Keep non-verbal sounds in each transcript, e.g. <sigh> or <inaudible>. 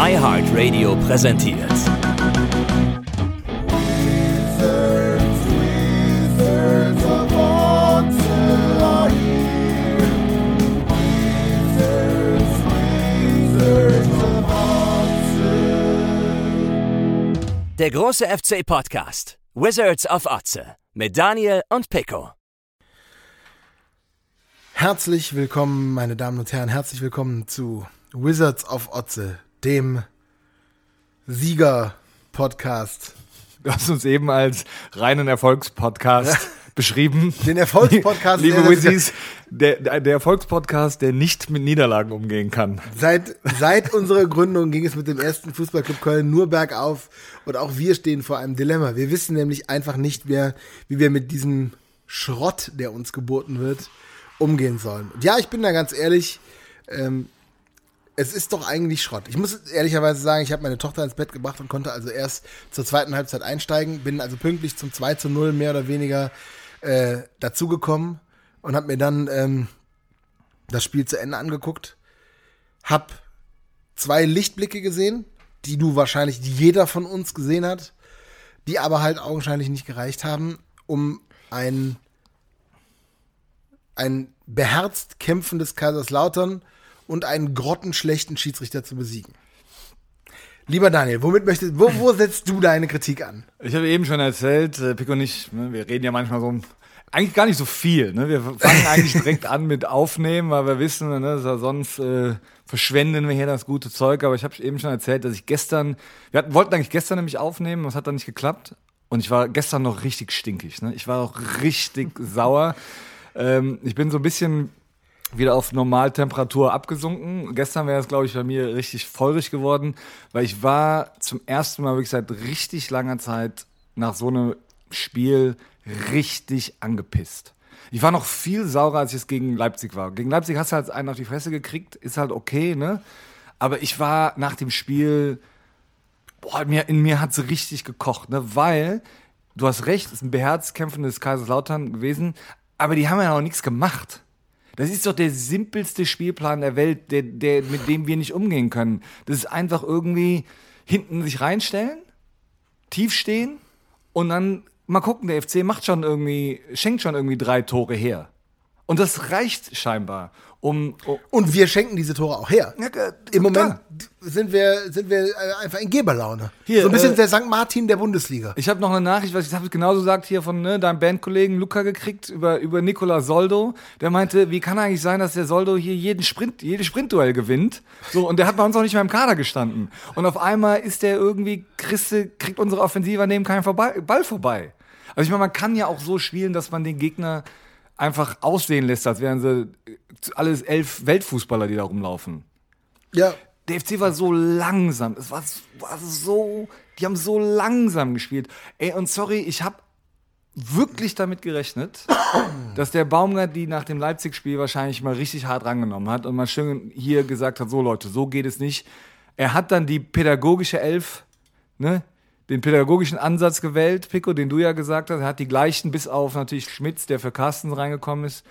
iHeartRadio präsentiert. Der große FC Podcast. Wizards of Otze. Mit Daniel und Pico. Herzlich willkommen, meine Damen und Herren. Herzlich willkommen zu Wizards of Otze, dem Sieger-Podcast. Du hast uns eben als reinen Erfolgspodcast ja. beschrieben. Den Erfolgspodcast. Liebe Wizzies, der, der Erfolgspodcast, der nicht mit Niederlagen umgehen kann. Seit, seit unserer Gründung ging es mit dem ersten Fußballclub Köln nur bergauf und auch wir stehen vor einem Dilemma. Wir wissen nämlich einfach nicht mehr, wie wir mit diesem Schrott, der uns geboten wird, umgehen sollen. Und ja, ich bin da ganz ehrlich, ähm, es ist doch eigentlich Schrott. Ich muss ehrlicherweise sagen, ich habe meine Tochter ins Bett gebracht und konnte also erst zur zweiten Halbzeit einsteigen, bin also pünktlich zum 2 zu 0 mehr oder weniger äh, dazugekommen und habe mir dann ähm, das Spiel zu Ende angeguckt, hab zwei Lichtblicke gesehen, die du wahrscheinlich jeder von uns gesehen hat, die aber halt augenscheinlich nicht gereicht haben, um ein ein beherzt kämpfendes Kaiserslautern und einen grottenschlechten Schiedsrichter zu besiegen. Lieber Daniel, womit möchtest, wo, wo setzt du deine Kritik an? Ich habe eben schon erzählt, äh, Pico und ich, ne, wir reden ja manchmal so eigentlich gar nicht so viel. Ne? Wir fangen eigentlich direkt an mit Aufnehmen, weil wir wissen, ne, sonst äh, verschwenden wir hier das gute Zeug. Aber ich habe eben schon erzählt, dass ich gestern, wir hatten, wollten eigentlich gestern nämlich aufnehmen, das hat dann nicht geklappt. Und ich war gestern noch richtig stinkig. Ne? Ich war auch richtig sauer. Ähm, ich bin so ein bisschen wieder auf Normaltemperatur abgesunken. Gestern wäre es, glaube ich, bei mir richtig feurig geworden, weil ich war zum ersten Mal wirklich seit richtig langer Zeit nach so einem Spiel richtig angepisst. Ich war noch viel saurer, als ich es gegen Leipzig war. Gegen Leipzig hast du halt einen auf die Fresse gekriegt, ist halt okay, ne? Aber ich war nach dem Spiel, boah, mir, in mir hat es richtig gekocht, ne? Weil, du hast recht, es ist ein beherzt kämpfendes Kaiserslautern gewesen, aber die haben ja noch nichts gemacht. Das ist doch der simpelste Spielplan der Welt, der, der, mit dem wir nicht umgehen können. Das ist einfach irgendwie hinten sich reinstellen, tief stehen und dann mal gucken, der FC macht schon irgendwie, schenkt schon irgendwie drei Tore her. Und das reicht scheinbar. Um, um und wir schenken diese Tore auch her. Ja, Im Moment sind wir, sind wir äh, einfach in Geberlaune. Hier, so ein bisschen äh, der St. Martin der Bundesliga. Ich habe noch eine Nachricht, was ich habe genauso gesagt hier von ne, deinem Bandkollegen Luca gekriegt über, über Nicola Soldo. Der meinte, wie kann eigentlich sein, dass der Soldo hier jeden Sprint, jedes Sprintduell gewinnt? So, und der hat bei uns auch nicht mehr im Kader gestanden. Und auf einmal ist der irgendwie, Christe, kriegt unsere Offensive an dem keinen Ball vorbei. Also ich meine, man kann ja auch so spielen, dass man den Gegner einfach aussehen lässt, als wären sie alles elf Weltfußballer, die da rumlaufen. Ja. Der FC war so langsam. Es war, war so, die haben so langsam gespielt. Ey, und sorry, ich habe wirklich damit gerechnet, <coughs> dass der Baumgart die nach dem Leipzig-Spiel wahrscheinlich mal richtig hart rangenommen hat und mal schön hier gesagt hat, so Leute, so geht es nicht. Er hat dann die pädagogische Elf, ne, den pädagogischen Ansatz gewählt, Pico, den du ja gesagt hast. Er hat die gleichen, bis auf natürlich Schmitz, der für Carsten reingekommen ist,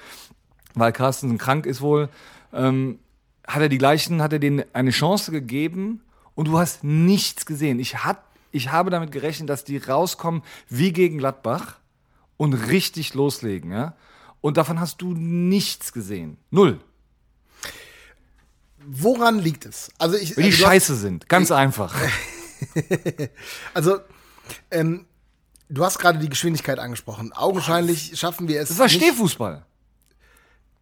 weil Carsten krank ist wohl. Ähm, hat er die gleichen, hat er denen eine Chance gegeben und du hast nichts gesehen. Ich, hat, ich habe damit gerechnet, dass die rauskommen wie gegen Gladbach und richtig loslegen. Ja? Und davon hast du nichts gesehen. Null. Woran liegt es? Also ich, Weil die also scheiße sind, ganz ich, einfach. <laughs> <laughs> also, ähm, du hast gerade die Geschwindigkeit angesprochen. Augenscheinlich Was? schaffen wir es. Das war. Stehfußball.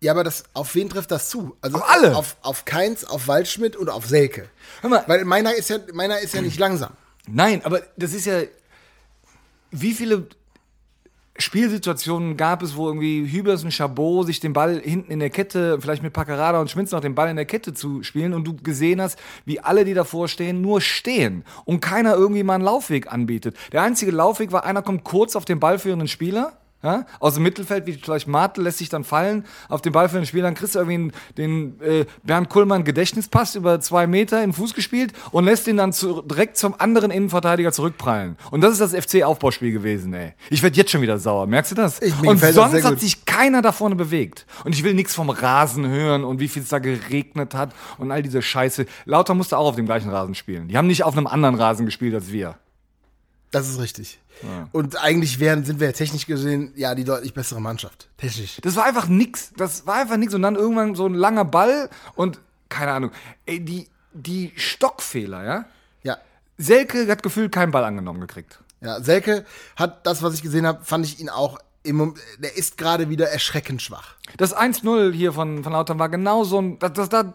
Ja, aber das, auf wen trifft das zu? Also auf alle. Auf, auf Keins, auf Waldschmidt und auf Selke. Hör mal. Weil meiner ist ja, meiner ist ja nicht langsam. Nein, aber das ist ja. Wie viele Spielsituationen gab es, wo irgendwie Hübers und Chabot sich den Ball hinten in der Kette, vielleicht mit Paccarada und Schmitz noch den Ball in der Kette zu spielen und du gesehen hast, wie alle, die davor stehen, nur stehen und keiner irgendwie mal einen Laufweg anbietet. Der einzige Laufweg war, einer kommt kurz auf den ballführenden Spieler, Ja? Aus dem Mittelfeld, wie vielleicht Martel, lässt sich dann fallen auf den Ball für den Spieler, dann kriegst du irgendwie den, den äh, Bernd Kuhlmann Gedächtnispass über zwei Meter in Fuß gespielt und lässt ihn dann zu, direkt zum anderen Innenverteidiger zurückprallen. Und das ist das FC-Aufbauspiel gewesen, ey. Ich werde jetzt schon wieder sauer, merkst du das? Ich- und das sonst sehr hat sich keiner da vorne bewegt. Und ich will nichts vom Rasen hören und wie viel es da geregnet hat und all diese Scheiße. Lauter musste auch auf dem gleichen Rasen spielen. Die haben nicht auf einem anderen Rasen gespielt als wir. Das ist richtig. Und eigentlich wären, sind wir ja technisch gesehen ja die deutlich bessere Mannschaft. Technisch. Das war einfach nix. Das war einfach nix. Und dann irgendwann so ein langer Ball und keine Ahnung. Ey, die, die Stockfehler, ja? Ja. Selke hat gefühlt keinen Ball angenommen gekriegt. Ja, Selke hat das, was ich gesehen habe, fand ich ihn auch im Mom- der ist gerade wieder erschreckend schwach. Das 1-0 hier von, von Lautern war genau so ein. Das, das, das,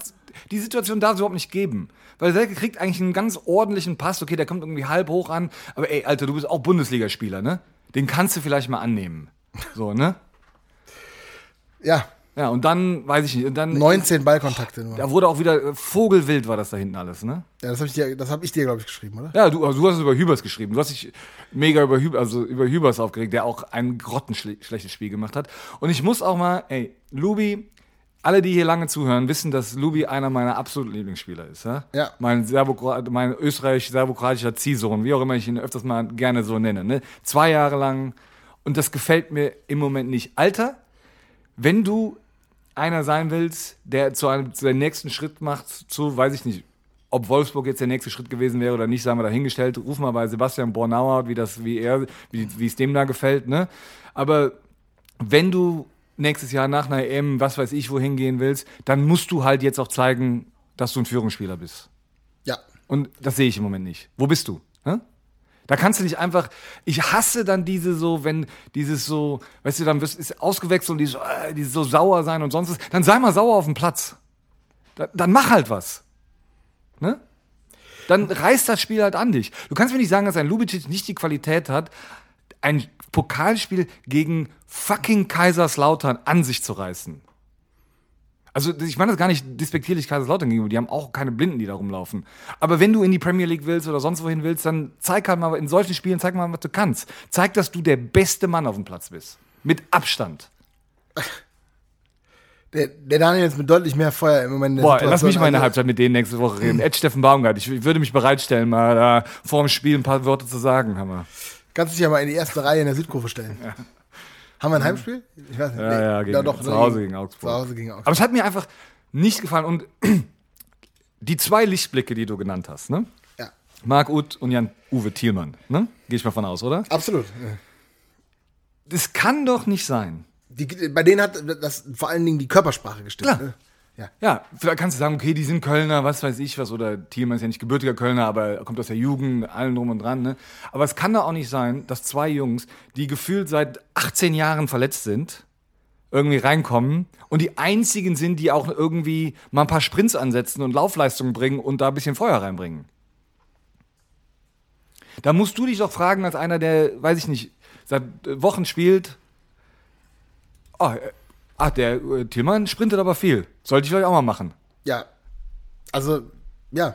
die Situation darf es überhaupt nicht geben. Weil Selke kriegt eigentlich einen ganz ordentlichen Pass. Okay, der kommt irgendwie halb hoch an. Aber ey, Alter, du bist auch Bundesligaspieler, ne? Den kannst du vielleicht mal annehmen. So, ne? <laughs> Ja, Ja, und dann, weiß ich nicht, und dann. 19 Ballkontakte nur. Ja, Da wurde auch wieder äh, Vogelwild war das da hinten alles, ne? das habe ich dir, das habe ich dir, glaube ich, geschrieben, oder? Ja, du, also du hast es über Hübers geschrieben. Du hast dich mega über, Hüb also über Hübers aufgeregt, der auch ein grottenschlechtes Spiel gemacht hat. Und ich muss auch mal, ey, Lubi, alle, die hier lange zuhören, wissen, dass Lubi einer meiner absoluten Lieblingsspieler ist. Ja? Ja. Mein, mein österreichisch-serbokroatischer Ziehsohn, wie auch immer ich ihn öfters mal gerne so nenne. Ne? Zwei Jahre lang. Und das gefällt mir im Moment nicht. Alter, wenn du einer sein willst, der zu einem zu nächsten Schritt macht, zu, weiß ich nicht, ob Wolfsburg jetzt der nächste Schritt gewesen wäre oder nicht, sagen wir dahingestellt, ruf mal bei Sebastian Bornauer, wie das, wie er, wie, wie es dem da gefällt, ne? Aber wenn du nächstes Jahr nach einer EM, was weiß ich, wohin gehen willst, dann musst du halt jetzt auch zeigen, dass du ein Führungsspieler bist. Ja. Und das sehe ich im Moment nicht. Wo bist du? Hä? Da kannst du nicht einfach. Ich hasse dann diese so, wenn dieses so, weißt du, dann wirst ist ausgewechselt und dieses, äh, dieses so sauer sein und sonst was. Dann sei mal sauer auf dem Platz. Da, dann mach halt was. Ne? Dann reißt das Spiel halt an dich. Du kannst mir nicht sagen, dass ein Lubicic nicht die Qualität hat, ein Pokalspiel gegen fucking Kaiserslautern an sich zu reißen. Also ich meine das gar nicht despektierlich Kaiserslautern gegenüber, die haben auch keine Blinden, die da rumlaufen. Aber wenn du in die Premier League willst oder sonst wohin willst, dann zeig halt mal in solchen Spielen, zeig mal, was du kannst. Zeig, dass du der beste Mann auf dem Platz bist. Mit Abstand. <laughs> Der, der Daniel ist mit deutlich mehr Feuer im Moment. Boah, lass Situation. mich mal in der Halbzeit mit denen nächste Woche reden. <laughs> Ed Steffen Baumgart, ich, ich würde mich bereitstellen, mal da vor dem Spiel ein paar Worte zu sagen, Hammer. Kannst dich ja mal in die erste Reihe in der Südkurve stellen. Haben wir ein Heimspiel? Ich weiß nicht. Ja, ja, gegen, doch, zu Hause gegen Augsburg. Zu Hause gegen Augsburg. Aber es hat mir einfach nicht gefallen. Und <clears throat> die zwei Lichtblicke, die du genannt hast, ne? Ja, Marc Uth und Jan-Uwe Thielmann, ne? Gehe ich mal von aus, oder? absolut. Ja. Das kann doch nicht sein. Die, bei denen hat das vor allen Dingen die Körpersprache gestimmt. Klar. Ne? Ja. Ja, vielleicht kannst du sagen, okay, die sind Kölner, was weiß ich was, oder Thielmann ist ja nicht gebürtiger Kölner, aber er kommt aus der Jugend, allen drum und dran, ne? Aber es kann doch auch nicht sein, dass zwei Jungs, die gefühlt seit 18 Jahren verletzt sind, irgendwie reinkommen und die einzigen sind, die auch irgendwie mal ein paar Sprints ansetzen und Laufleistungen bringen und da ein bisschen Feuer reinbringen. Da musst du dich doch fragen, als einer, der, weiß ich nicht, seit äh, Wochen spielt, oh, äh, ach, der äh, Tillmann sprintet aber viel. Sollte ich vielleicht auch mal machen. ja. Also, ja.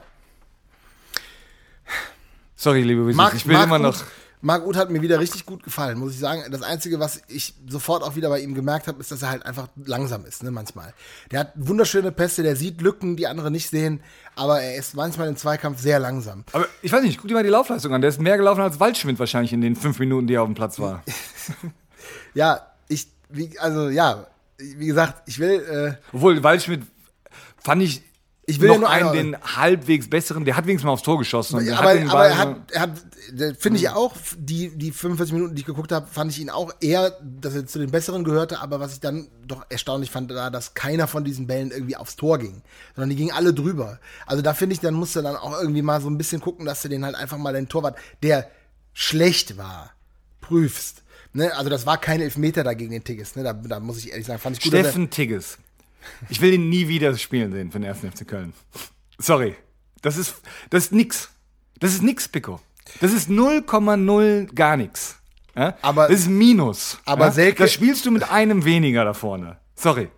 Sorry, liebe Marc, ich will Marc immer noch. Uth, Marc Uth hat mir wieder richtig gut gefallen, muss ich sagen. Das Einzige, was ich sofort auch wieder bei ihm gemerkt habe, ist, dass er halt einfach langsam ist, ne, manchmal. Der hat wunderschöne Pässe, der sieht Lücken, die andere nicht sehen, aber er ist manchmal im Zweikampf sehr langsam. Aber ich weiß nicht, guck dir mal die Laufleistung an. Der ist mehr gelaufen als Waldschmidt wahrscheinlich in den fünf Minuten, die er auf dem Platz war. <laughs> Ja, ich, wie, also ja, wie gesagt, ich will, äh, Obwohl, Waldschmidt fand ich, Ich will noch ja nur einen, einordnen. den halbwegs besseren, der hat wenigstens mal aufs Tor geschossen. Und aber, aber Ball er hat, er hat finde ich auch, die, die 45 Minuten, die ich geguckt habe, fand ich ihn auch eher, dass er zu den Besseren gehörte, aber was ich dann doch erstaunlich fand, da, dass keiner von diesen Bällen irgendwie aufs Tor ging, sondern die gingen alle drüber. Also da finde ich, dann musst du dann auch irgendwie mal so ein bisschen gucken, dass du den halt einfach mal den Torwart, der schlecht war, prüfst. Ne? Also das war kein Elfmeter da gegen den Tigges, ne? da, da muss ich ehrlich sagen, fand ich gut. Steffen Tigges. Ich will ihn nie wieder spielen sehen für den 1. FC Köln. Sorry. Das ist, das ist nix. Das ist nix, Pico. Das ist 0,0 gar nix. Ja? Aber- das ist Minus. aber ja? Selke- Das spielst du mit einem weniger da vorne. Sorry.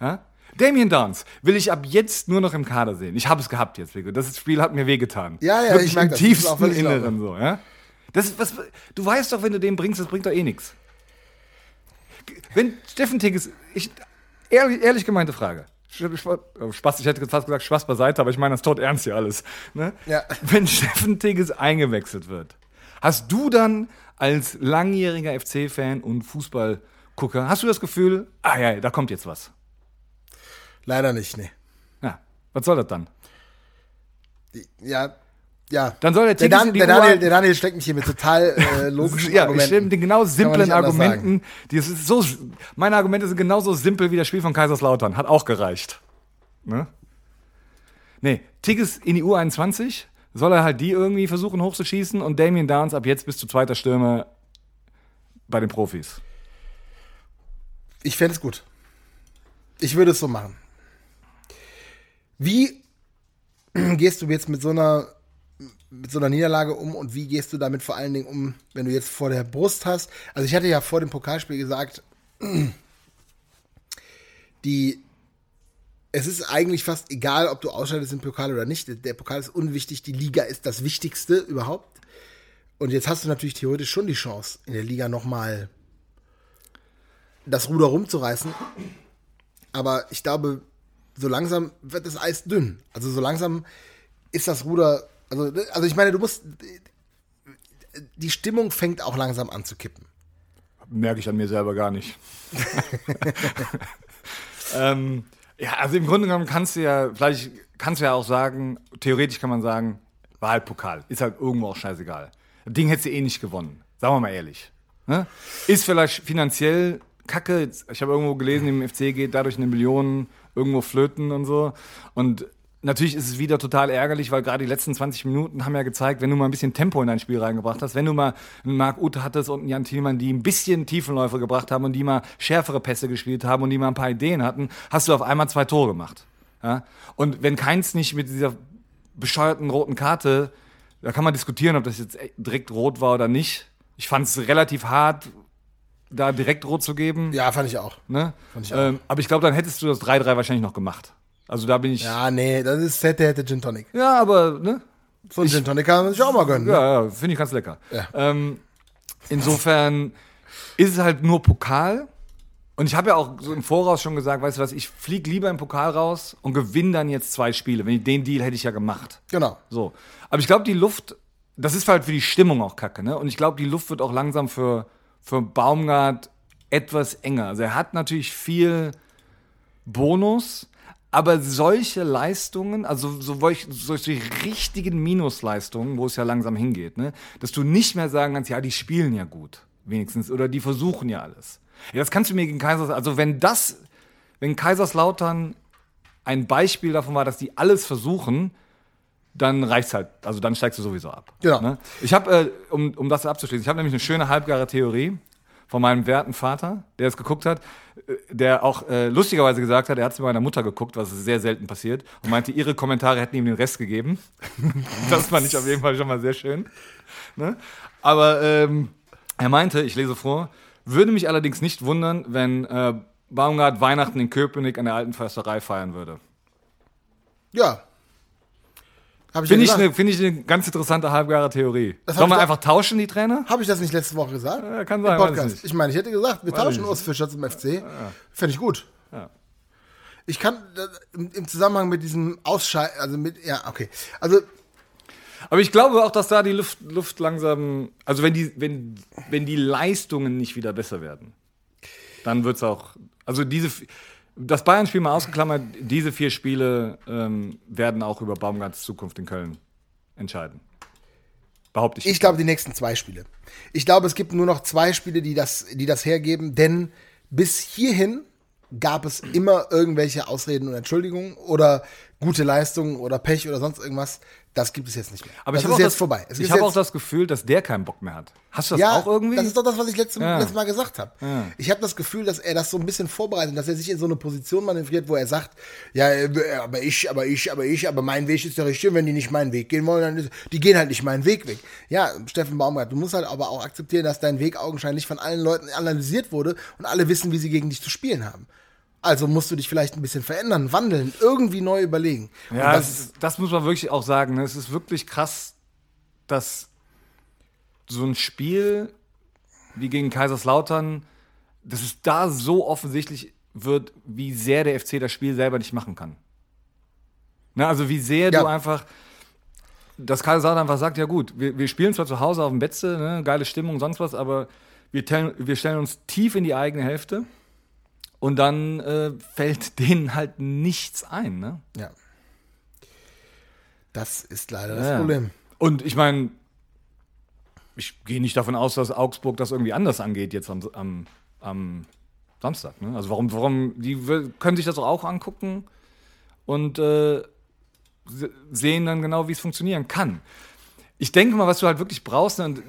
Ja? Damien Downs will ich ab jetzt nur noch im Kader sehen. Ich habe es gehabt jetzt, Pico. Das Spiel hat mir wehgetan. Ja, ja, Wirklich ich merk im das. Das tiefsten in Inneren so. Ja? Das ist, was, du weißt doch, wenn du den bringst, das bringt doch eh nichts. wenn Steffen Tigges, ich, ehrlich, ehrlich gemeinte Frage. Spaß, ich hätte fast gesagt Spaß beiseite, aber ich meine das tot ernst hier alles. Ne? Ja. Wenn Steffen Tigges eingewechselt wird, hast du dann als langjähriger FC-Fan und Fußballgucker, hast du das Gefühl, ah ja, da kommt jetzt was? Leider nicht, nee. Ja, was soll das dann? Ja, ja. Dann soll der der, Tigges Dan, in die der, Daniel, der Daniel steckt mich hier mit total äh, <laughs> logischen Ja, Argumenten. stelle mit den genau simplen Argumenten. Die ist so, meine Argumente sind genauso simpel wie das Spiel von Kaiserslautern. Hat auch gereicht. Ne? Nee, Tigges in die U21 soll er halt die irgendwie versuchen hochzuschießen und Damien Downs ab jetzt bis zu zweiter Stürmer bei den Profis. Ich fände es gut. Ich würde es so machen. Wie <clears throat> gehst du jetzt mit so einer mit so einer Niederlage um und wie gehst du damit vor allen Dingen um, wenn du jetzt vor der Brust hast? Also ich hatte ja vor dem Pokalspiel gesagt, <clears throat> die es ist eigentlich fast egal, ob du ausscheidest im Pokal oder nicht. Der Pokal ist unwichtig, die Liga ist das Wichtigste überhaupt. Und jetzt hast du natürlich theoretisch schon die Chance, in der Liga nochmal das Ruder rumzureißen. Aber ich glaube, so langsam wird das Eis dünn. Also so langsam ist das Ruder. Also, also ich meine, du musst. Die Stimmung fängt auch langsam an zu kippen. Merke ich an mir selber gar nicht. <laughs> ähm, ja, also im Grunde genommen kannst du ja, vielleicht kannst du ja auch sagen, theoretisch kann man sagen, war halt Pokal. Ist halt irgendwo auch scheißegal. Das Ding hättest du eh nicht gewonnen. Sagen wir mal ehrlich. Ne? Ist vielleicht finanziell kacke. Ich habe irgendwo gelesen, im FC geht dadurch eine Million irgendwo flöten und so. Und natürlich ist es wieder total ärgerlich, weil gerade die letzten 20 Minuten haben ja gezeigt, wenn du mal ein bisschen Tempo in dein Spiel reingebracht hast, wenn du mal einen Marc Ute hattest und einen Jan Thielmann, die ein bisschen Tiefenläufe gebracht haben und die mal schärfere Pässe gespielt haben und die mal ein paar Ideen hatten, hast du auf einmal zwei Tore gemacht. Ja? Und wenn keins nicht mit dieser bescheuerten roten Karte, da kann man diskutieren, ob das jetzt direkt rot war oder nicht. Ich fand es relativ hart, da direkt rot zu geben. Ja, fand ich auch. Ne? Fand ich auch. Ähm, aber ich glaube, dann hättest du das 3-3 wahrscheinlich noch gemacht. Also da bin ich. Ja, Ja, nee, das ist hätte, hätte Gin Tonic. aber, ne? So ein Gin Tonic kann man sich auch mal gönnen. ne? Ja, ja finde ich ganz lecker. Ja. Ähm, insofern ist es halt nur Pokal. Und ich habe ja auch so im Voraus schon gesagt, weißt du was, ich fliege lieber im Pokal raus und gewinne dann jetzt zwei Spiele. Wenn ich, den Deal hätte ich ja gemacht. Genau. So. Aber ich glaube, die Luft, das ist halt für die Stimmung auch kacke, ne? Und ich glaube, die Luft wird auch langsam für, für Baumgart etwas enger. Also er hat natürlich viel Bonus, aber solche Leistungen, also so solch- solche richtigen Minusleistungen, wo es ja langsam hingeht, ne? Dass du nicht mehr sagen kannst, ja, die spielen ja gut, wenigstens, oder die versuchen ja alles. Ja, das kannst du mir gegen Kaisers, also wenn das, wenn Kaiserslautern ein Beispiel davon war, dass die alles versuchen, dann reicht's halt. Also dann steigst du sowieso ab. Genau. Ne? Ich habe, äh, um, um das abzuschließen, ich habe nämlich eine schöne halbgare Theorie von meinem werten Vater, der es geguckt hat, äh, der auch äh, lustigerweise gesagt hat, er hat es mit meiner Mutter geguckt, was sehr selten passiert, und meinte, ihre Kommentare hätten ihm den Rest gegeben. <laughs> das fand ich auf jeden Fall schon mal sehr schön. Ne? Aber ähm, er meinte, ich lese vor, würde mich allerdings nicht wundern, wenn äh, Baumgart Weihnachten in Köpenick an der alten Försterei feiern würde. Ja. Finde ja ich, eine, finde ich eine ganz interessante halbgare Theorie. Sollen wir einfach tauschen, die Trainer? Habe ich das nicht letzte Woche gesagt? Ja, kann Im sein, ich Podcast. Ich meine, ich hätte gesagt, wir Weiß tauschen. Urs Fischer zum FC. Fände ich gut. Ja. Ich kann äh, im, im Zusammenhang mit diesem Ausschei... Also mit... Ja, okay. Also, Aber ich glaube auch, dass da die Luft, Luft langsam, also wenn die, wenn, wenn die Leistungen nicht wieder besser werden, dann wird es auch, also diese, das Bayern-Spiel mal ausgeklammert, diese vier Spiele ähm, werden auch über Baumgarts Zukunft in Köln entscheiden. Behaupte ich. ich glaube, die nächsten zwei Spiele. Ich glaube, es gibt nur noch zwei Spiele, die das, die das hergeben, denn bis hierhin gab es immer irgendwelche Ausreden und Entschuldigungen oder gute Leistungen oder Pech oder sonst irgendwas. Das gibt es jetzt nicht mehr. Aber das ich ist jetzt das, vorbei. Es ich habe auch das Gefühl, dass der keinen Bock mehr hat. Hast du das ja, auch irgendwie? Das ist doch das, was ich letztes, Ja. letztes Mal gesagt habe. Ja. Ich habe das Gefühl, dass er das so ein bisschen vorbereitet, dass er sich in so eine Position manövriert, wo er sagt, ja, äh, aber ich, aber ich, aber ich, aber mein Weg ist der richtige. Wenn die nicht meinen Weg gehen wollen, dann ist, die gehen halt nicht meinen Weg weg. Ja, Steffen Baumgart, du musst halt aber auch akzeptieren, dass dein Weg augenscheinlich von allen Leuten analysiert wurde und alle wissen, wie sie gegen dich zu spielen haben. Also musst du dich vielleicht ein bisschen verändern, wandeln, irgendwie neu überlegen. Ja, das, ist, das muss man wirklich auch sagen. Ne? Es ist wirklich krass, dass so ein Spiel wie gegen Kaiserslautern, dass es da so offensichtlich wird, wie sehr der FC das Spiel selber nicht machen kann. Ne, also wie sehr Ja. du einfach, dass Kaiserslautern einfach sagt, ja gut, wir, wir spielen zwar zu Hause auf dem Betze, ne, geile Stimmung, sonst was, aber wir, tellen, wir stellen uns tief in die eigene Hälfte und dann äh, fällt <laughs> denen halt nichts ein. Ne? Ja. Das ist leider das Ja. Problem. Und ich meine, ich gehe nicht davon aus, dass Augsburg das irgendwie anders angeht jetzt am, am, am Samstag. Ne? Also warum, warum, die können sich das auch angucken und äh, se- sehen dann genau, wie es funktionieren kann. Ich denke mal, was du halt wirklich brauchst, ne, und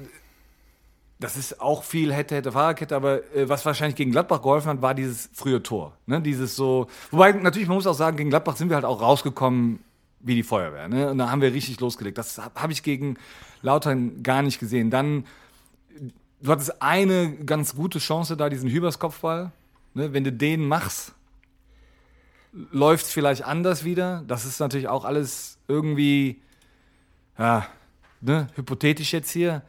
das ist auch viel hätte, hätte, Fahrradkette, aber äh, was wahrscheinlich gegen Gladbach geholfen hat, war dieses frühe Tor. Ne? Dieses so, wobei natürlich, man muss auch sagen, gegen Gladbach sind wir halt auch rausgekommen wie die Feuerwehr. Ne? Und da haben wir richtig losgelegt. Das habe hab ich gegen Lautern gar nicht gesehen. Dann, du hattest eine ganz gute Chance da, diesen Hübers-Kopfball. Ne? Wenn du den machst, läuft es vielleicht anders wieder. Das ist natürlich auch alles irgendwie, ja, ne, hypothetisch jetzt hier.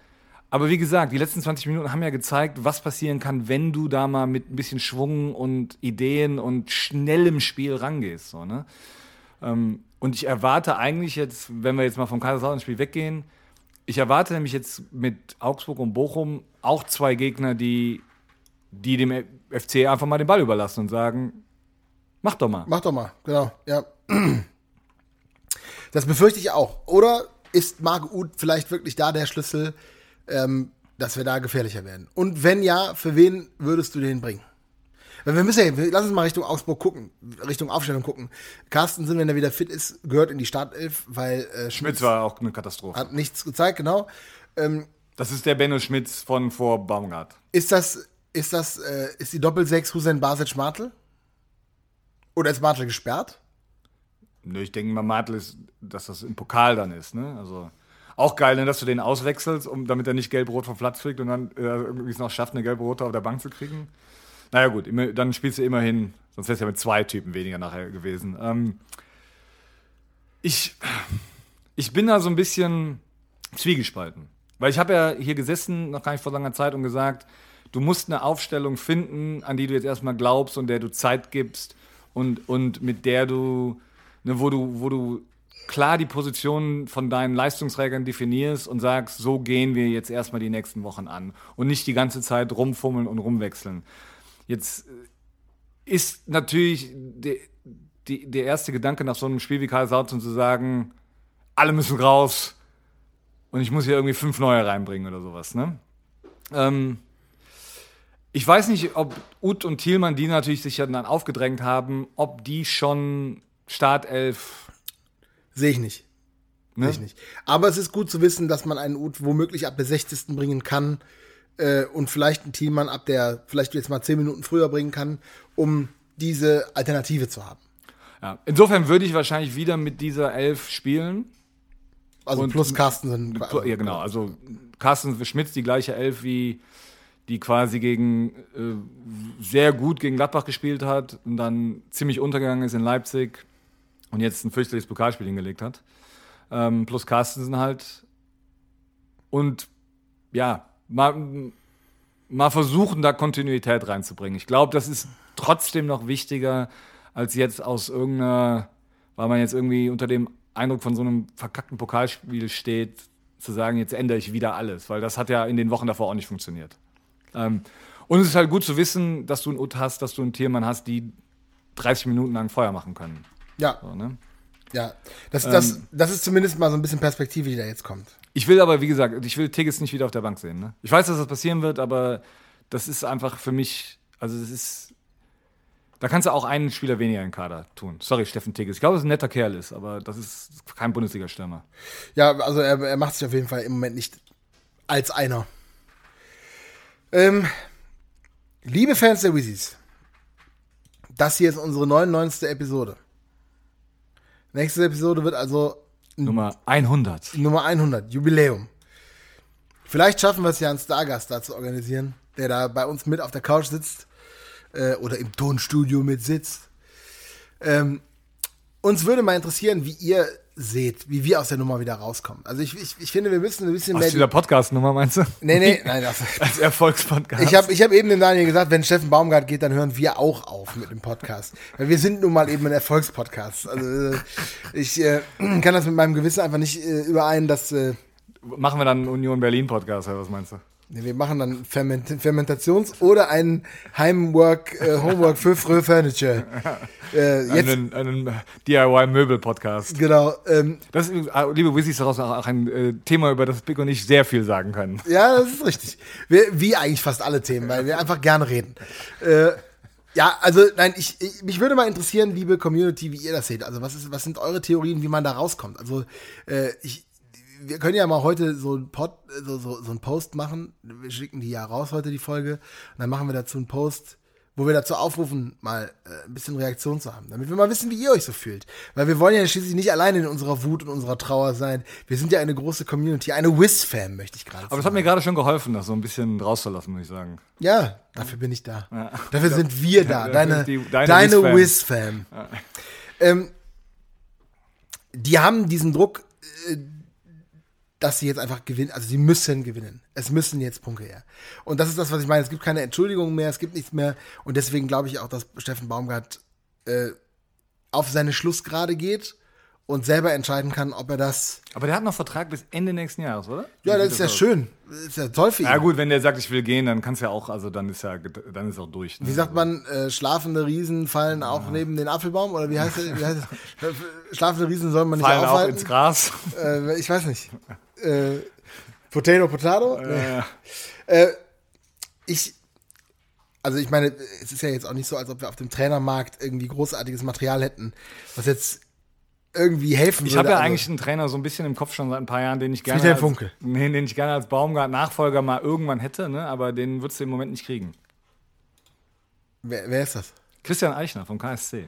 Aber wie gesagt, die letzten 20 Minuten haben ja gezeigt, was passieren kann, wenn du da mal mit ein bisschen Schwung und Ideen und schnellem Spiel rangehst. So, ne? ähm, und ich erwarte eigentlich jetzt, wenn wir jetzt mal vom Kaiserslautern-Spiel weggehen, ich erwarte nämlich jetzt mit Augsburg und Bochum auch zwei Gegner, die, die dem FC einfach mal den Ball überlassen und sagen, mach doch mal. Mach doch mal, genau, ja. Das befürchte ich auch. Oder ist Marc Uth vielleicht wirklich da der Schlüssel, ähm, dass wir da gefährlicher werden? Und wenn ja, für wen würdest du den bringen? Weil wir müssen ja, lass uns mal Richtung Augsburg gucken, Richtung Aufstellung gucken. Carstensen, wenn er wieder fit ist, gehört in die Startelf, weil äh, Schmitz Schmitz war auch eine Katastrophe. hat nichts gezeigt, genau. Ähm, Das ist der Benno Schmitz von vor Baumgart. ist das, ist das, äh, ist die Doppelsechs Hussein Basic Martel? Oder ist Martel gesperrt? Nö, ich denke mal, Martel ist, dass das im Pokal dann ist. Ne? Also auch geil, ne, dass du den auswechselst, um, damit er nicht gelb-rot vom Platz fliegt und dann äh, irgendwie es noch schafft, eine gelb-rote auf der Bank zu kriegen. Naja, gut, immer, dann spielst du immerhin, sonst wäre es ja mit zwei Typen weniger nachher gewesen. Ähm, ich, ich bin da so ein bisschen zwiegespalten. Weil ich habe ja hier gesessen, noch gar nicht vor langer Zeit, und gesagt, du musst eine Aufstellung finden, an die du jetzt erstmal glaubst und der du Zeit gibst und, und mit der du, ne, wo du, wo du klar die Position von deinen Leistungsträgern definierst und sagst, so gehen wir jetzt erstmal die nächsten Wochen an und nicht die ganze Zeit rumfummeln und rumwechseln. Jetzt äh, ist natürlich der, die, der erste Gedanke nach so einem Spiel wie Karl Sautzen zu sagen, alle müssen raus und ich muss hier irgendwie fünf neue reinbringen oder sowas. Ne? Ähm, ich weiß nicht, ob Uth und Thielmann, die natürlich sich ja dann aufgedrängt haben, ob die schon Startelf. Sehe ich nicht. Ne? Sehe ich nicht. Aber es ist gut zu wissen, dass man einen Uth womöglich ab der 60. bringen kann äh, und vielleicht einen Thielmann ab der, vielleicht jetzt mal 10 Minuten früher bringen kann, um diese Alternative zu haben. Ja. Insofern würde ich wahrscheinlich wieder mit dieser Elf spielen. Also Und- plus Carstensen. Ja, genau. Also Carsten Schmitz, die gleiche Elf, wie die quasi gegen äh, sehr gut gegen Gladbach gespielt hat und dann ziemlich untergegangen ist in Leipzig und jetzt ein fürchterliches Pokalspiel hingelegt hat. Ähm, plus Carstensen halt. Und ja, mal, mal versuchen, da Kontinuität reinzubringen. Ich glaube, das ist trotzdem noch wichtiger, als jetzt aus irgendeiner, weil man jetzt irgendwie unter dem Eindruck von so einem verkackten Pokalspiel steht, zu sagen, jetzt ändere ich wieder alles, weil das hat ja in den Wochen davor auch nicht funktioniert. Ähm, und es ist halt gut zu wissen, dass du einen Ut hast, dass du einen Tiermann hast, die 30 Minuten lang Feuer machen können. Ja, So, ne? ja. Das, das, Ähm. das ist zumindest mal so ein bisschen Perspektive, die da jetzt kommt. Ich will aber, wie gesagt, ich will Tigges nicht wieder auf der Bank sehen. Ne? Ich weiß, dass das passieren wird, aber das ist einfach für mich, also das ist, da kannst du auch einen Spieler weniger im Kader tun. Sorry, Steffen Tigges. Ich glaube, dass ein netter Kerl ist, aber das ist kein Bundesliga-Stürmer. Ja, also er, er macht sich auf jeden Fall im Moment nicht als einer. Ähm, liebe Fans der Wizzies, das hier ist unsere 99. Episode. Nächste Episode wird also Nummer 100. Nummer 100, Jubiläum. Vielleicht schaffen wir es ja, einen Stargast da zu organisieren, der da bei uns mit auf der Couch sitzt äh, oder im Tonstudio mit sitzt. Ähm, uns würde mal interessieren, wie ihr seht, wie wir aus der Nummer wieder rauskommen. Also ich, ich, ich finde, wir müssen ein bisschen Aus mehr. dieser Podcast-Nummer meinst du? Nee, nee, <laughs> nein, das, Als Erfolgspodcast. ich habe ich hab eben dem Daniel gesagt, wenn Steffen Baumgart geht, dann hören wir auch auf mit dem Podcast. Weil wir sind nun mal eben ein Erfolgspodcast. Also äh, ich äh, kann das mit meinem Gewissen einfach nicht äh, überein, dass äh, Machen wir dann einen Union Berlin-Podcast, oder was meinst du? Wir machen dann Ferment Fermentations- oder einen Heimwork, äh, Homework für Frö Furniture. <laughs> Äh, jetzt, Einen, einen DIY-Möbel-Podcast. genau. Ähm, Das ist, äh, liebe Wissys, daraus auch ein äh, Thema, über das Pick und ich sehr viel sagen können. Ja, das ist richtig. Wir, wie eigentlich fast alle Themen, weil wir einfach gerne reden. Äh, ja, also nein, ich, ich mich würde mal interessieren, liebe Community, wie ihr das seht. Also was ist, was sind eure Theorien, wie man da rauskommt? Also äh, ich, wir können ja mal heute so ein Pod, so, so, so ein Post machen. Wir schicken die ja raus heute die Folge und dann machen wir dazu einen Post, wo wir dazu aufrufen, mal äh, ein bisschen Reaktion zu haben, damit wir mal wissen, wie ihr euch so fühlt. Weil wir wollen ja schließlich nicht alleine in unserer Wut und unserer Trauer sein. Wir sind ja eine große Community, eine Wiz-Fan, möchte ich gerade sagen. Aber es hat mir gerade schon geholfen, das so ein bisschen rauszulassen, muss ich sagen. Ja, dafür bin ich da. Dafür sind wir da. <laughs> Ja, Deine, die- deine, deine Wiz-Fam. Ähm, die haben diesen Druck, äh, dass sie jetzt einfach gewinnen. Also sie müssen gewinnen. Es müssen jetzt Punkte her. Und das ist das, was ich meine. Es gibt keine Entschuldigung mehr, es gibt nichts mehr. Und deswegen glaube ich auch, dass Steffen Baumgart äh, auf seine Schlussgrade geht und selber entscheiden kann, ob er das. Aber der hat noch Vertrag bis Ende nächsten Jahres, oder? Ja, das ist ja schön. Das ist ja toll für ihn. Ja gut, wenn der sagt, ich will gehen, dann kannst ja auch, also dann ist ja, dann ist auch durch. Ne? Wie sagt man, äh, schlafende Riesen fallen auch neben den Apfelbaum? Oder wie heißt es? Wie heißt es? <laughs> Schlafende Riesen soll man nicht Fallen auch aufhalten. ins Gras. Äh, ich weiß nicht. Äh, Potato, Potato? Äh, ich, also ich meine, es ist ja jetzt auch nicht so, als ob wir auf dem Trainermarkt irgendwie großartiges Material hätten, was jetzt irgendwie helfen ich habe ja Also, eigentlich einen Trainer so ein bisschen im Kopf schon seit ein paar Jahren, den ich gerne Friedhelm als, Funkel. Nee, den ich gerne als Baumgart-Nachfolger mal irgendwann hätte, ne? aber den würdest du im Moment nicht kriegen. wer, wer ist das? Christian Eichner vom KSC.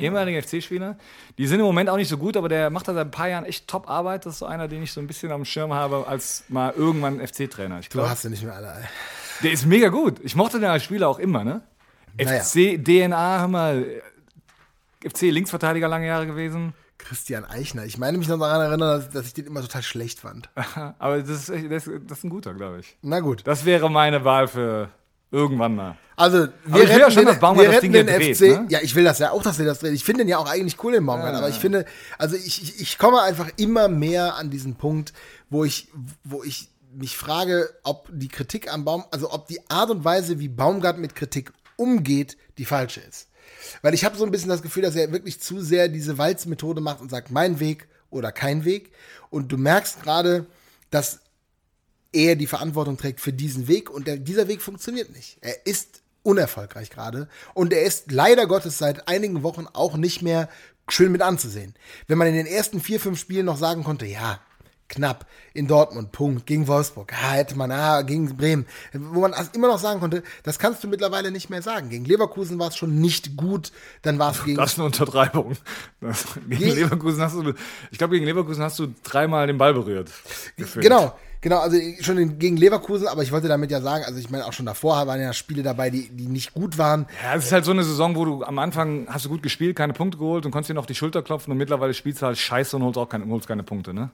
Ehemaliger FC-Spieler. Die sind im Moment auch nicht so gut, aber der macht da seit ein paar Jahren echt Top-Arbeit. Das ist so einer, den ich so ein bisschen am Schirm habe, als mal irgendwann FC-Trainer. Ich Du glaube, hast sie nicht mehr alle. ey. der ist mega gut. Ich mochte den als Spieler auch immer, ne? Naja. FC, DNA, hör mal, FC-Linksverteidiger lange Jahre gewesen. Christian Eichner. Ich meine mich noch daran erinnern, dass, dass ich den immer total schlecht fand. <laughs> Aber das ist, das, das ist ein guter, glaube ich. Na gut. Das wäre meine Wahl für irgendwann mal. Also, wir will ja retten schon, den, wir das retten Ding den FC. dreht, ne? Ja, ich will das ja auch, dass wir das drehen. Ich finde den ja auch eigentlich cool, den Baumgart. aber ich finde, also ich, ich, ich komme einfach immer mehr an diesen Punkt, wo ich, wo ich mich frage, ob die Kritik am Baum, also ob die Art und Weise, wie Baumgart mit Kritik umgeht, die falsche ist. Weil ich habe so ein bisschen das Gefühl, dass er wirklich zu sehr diese Walzmethode macht und sagt, mein Weg oder kein Weg. Und du merkst gerade, dass er die Verantwortung trägt für diesen Weg und der, dieser Weg funktioniert nicht. Er ist unerfolgreich gerade und er ist leider Gottes seit einigen Wochen auch nicht mehr schön mit anzusehen. Wenn man in den ersten vier, fünf Spielen noch sagen konnte, ja, knapp in Dortmund, Punkt, gegen Wolfsburg, ah, hätte man, ah, gegen Bremen, wo man also immer noch sagen konnte, das kannst du mittlerweile nicht mehr sagen. Gegen Leverkusen war es schon nicht gut, dann war es gegen Das ist eine Untertreibung. Das, gegen Je- Leverkusen hast du, ich glaube, gegen Leverkusen hast du dreimal den Ball berührt. gefühlt. Genau, genau, also schon gegen Leverkusen, aber ich wollte damit ja sagen, also ich meine auch schon davor waren ja Spiele dabei, die, die nicht gut waren. Ja, es ist halt so eine Saison, wo du am Anfang hast du gut gespielt, keine Punkte geholt und konntest dir noch die Schulter klopfen und mittlerweile spielst du halt scheiße und holst auch keine, holst keine Punkte, ne?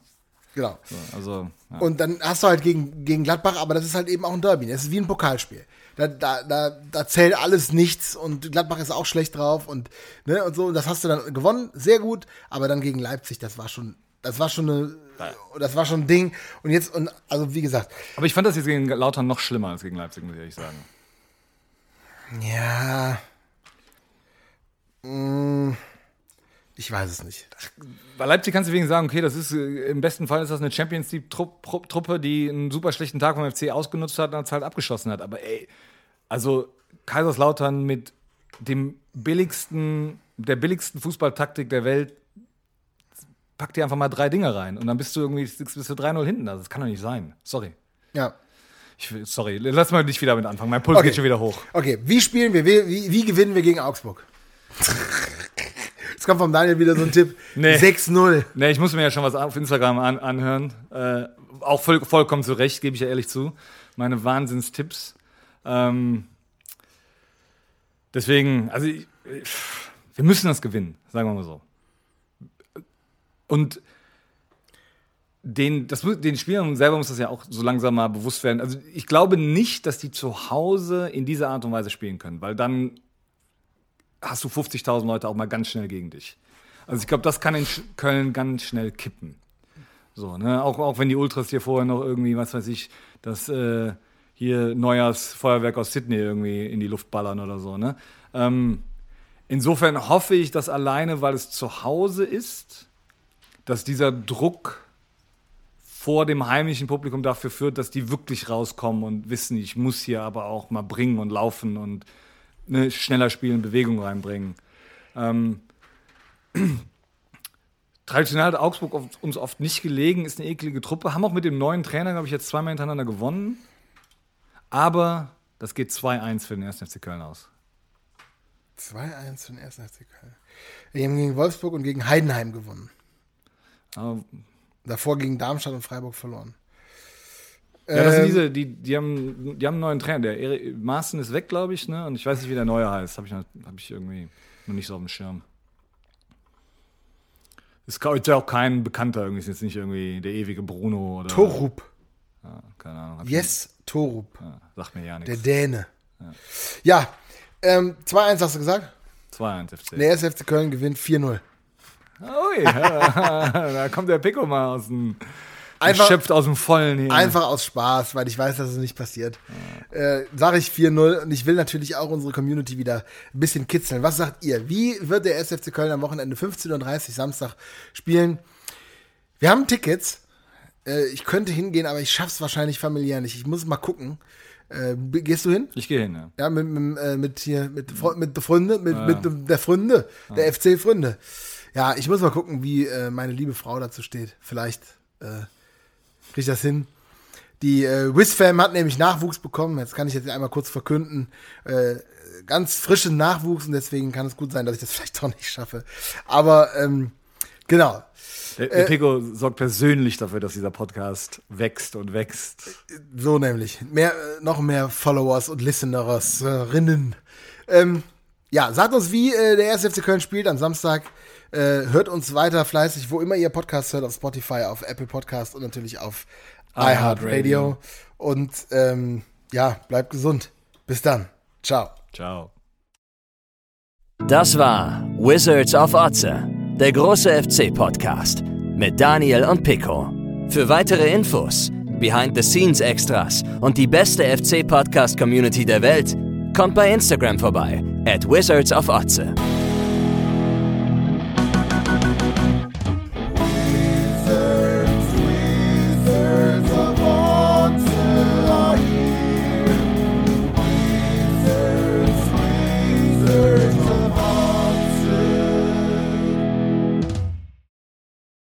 Genau. So, also, ja. Und dann hast du halt gegen, gegen Gladbach, aber das ist halt eben auch ein Derby. Das ist wie ein Pokalspiel. Da, da, da, da zählt alles nichts und Gladbach ist auch schlecht drauf und, ne, und so. Und das hast du dann gewonnen, sehr gut, aber dann gegen Leipzig, das war schon, das war schon eine, das war schon ein Ding. Und jetzt, und also wie gesagt, Aber ich fand das jetzt gegen Lautern noch schlimmer als gegen Leipzig, muss ich ehrlich sagen. ja. Mm, ich weiß es nicht. Bei Leipzig kannst du wegen sagen, okay, das ist äh, im besten Fall ist das eine Champions League Trupp, Trupp, Truppe, die einen super schlechten Tag vom FC ausgenutzt hat und es halt abgeschossen hat. Aber ey, also Kaiserslautern mit dem billigsten, der billigsten Fußballtaktik der Welt, pack dir einfach mal drei Dinge rein und dann bist du irgendwie bist du 3-0 hinten. Also, das kann doch nicht sein. Sorry. Ja. Ich, sorry, lass mal nicht wieder mit anfangen. Mein Puls Okay. geht schon wieder hoch. Okay, wie spielen wir, wie, wie, wie gewinnen wir gegen Augsburg? <laughs> Jetzt kommt vom Daniel wieder so ein Tipp. <laughs> Nee. 6-0. Ne, ich muss mir ja schon was auf Instagram an, anhören. Äh, auch voll, vollkommen zu Recht, gebe ich ja ehrlich zu. Meine Wahnsinnstipps. Ähm, deswegen, also ich, ich, wir müssen das gewinnen, sagen wir mal so. Und den, das, den Spielern selber muss das ja auch so langsam mal bewusst werden. Also ich glaube nicht, dass die zu Hause in dieser Art und Weise spielen können, weil dann hast du 50.000 Leute auch mal ganz schnell gegen dich. Also ich glaube, das kann in Köln ganz schnell kippen. So, ne? Auch, auch wenn die Ultras hier vorher noch irgendwie, was weiß ich, das äh, hier Neujahrsfeuerwerk aus Sydney irgendwie in die Luft ballern oder so, ne? Ähm, insofern hoffe ich, dass alleine, weil es zu Hause ist, dass dieser Druck vor dem heimischen Publikum dafür führt, dass die wirklich rauskommen und wissen, ich muss hier aber auch mal bringen und laufen und ne, schneller spielen, Bewegung reinbringen. Ähm, <clears throat> traditionell hat Augsburg oft, uns oft nicht gelegen, ist eine eklige Truppe, haben auch mit dem neuen Trainer, glaube ich, jetzt zweimal hintereinander gewonnen. Aber das geht 2-1 für den 1. FC Köln aus. 2-1 für den 1. FC Köln. Wir haben gegen Wolfsburg und gegen Heidenheim gewonnen. Aber, Davor gegen Darmstadt und Freiburg verloren. Ja, das sind Ähm, diese, die, die, haben, die haben einen neuen Trainer. Der Eri- Maaßen ist weg, glaube ich, ne? Und ich weiß nicht, wie der neue heißt. Habe ich, noch- hab ich irgendwie noch nicht so auf dem Schirm. Ist ich auch kein Bekannter, irgendwie ist jetzt nicht irgendwie der ewige Bruno oder. Torup. Ja, keine Ahnung. Yes, Torup. Ja, sagt mir ja Der nichts. Däne. Ja, ähm, 2-1 hast du gesagt? 2-1 FC. Der 1. FC Köln gewinnt 4-0. Ui, <laughs> da kommt der Pico mal aus dem. Einfach- schöpft aus dem Vollen hier. Einfach aus Spaß, weil ich weiß, dass es nicht passiert. Äh, Sage ich 4-0 und ich will natürlich auch unsere Community wieder ein bisschen kitzeln. Was sagt ihr? Wie wird der SFC Köln am Wochenende 15.30 Uhr Samstag spielen? Wir haben Tickets. Äh, ich könnte hingehen, aber ich schaff's wahrscheinlich familiär nicht. Ich muss mal gucken. Äh, gehst du hin? Ich gehe hin, ja. Ja, mit, mit, äh, mit hier, mit, mit der Freunde, mit, mit der Freunde, der FC Freunde. Ja, ich muss mal gucken, wie äh, meine liebe Frau dazu steht. Vielleicht äh, kriege ich das hin. Die äh, Wisfam hat nämlich Nachwuchs bekommen. Jetzt kann ich jetzt einmal kurz verkünden. Äh, ganz frischen Nachwuchs und deswegen kann es gut sein, dass ich das <laughs> vielleicht doch nicht schaffe. Aber ähm, genau. Der, der Pico sorgt persönlich dafür, dass dieser Podcast wächst und wächst. So nämlich. Mehr, äh, noch mehr Followers und Listeners, äh, Rinnen. Ähm, ja, sagt uns, wie äh, der 1. FC Köln spielt am Samstag. Äh, hört uns weiter fleißig, wo immer ihr Podcasts hört, auf Spotify, auf Apple Podcast und natürlich auf iHeartRadio. Und ähm, ja, bleibt gesund. Bis dann. Ciao. Ciao. Das war Wizards of Otze, der große FC-Podcast mit Daniel und Pico. Für weitere Infos, Behind-the-Scenes-Extras und die beste FC-Podcast-Community der Welt, kommt bei Instagram vorbei, at Wizards of Otze.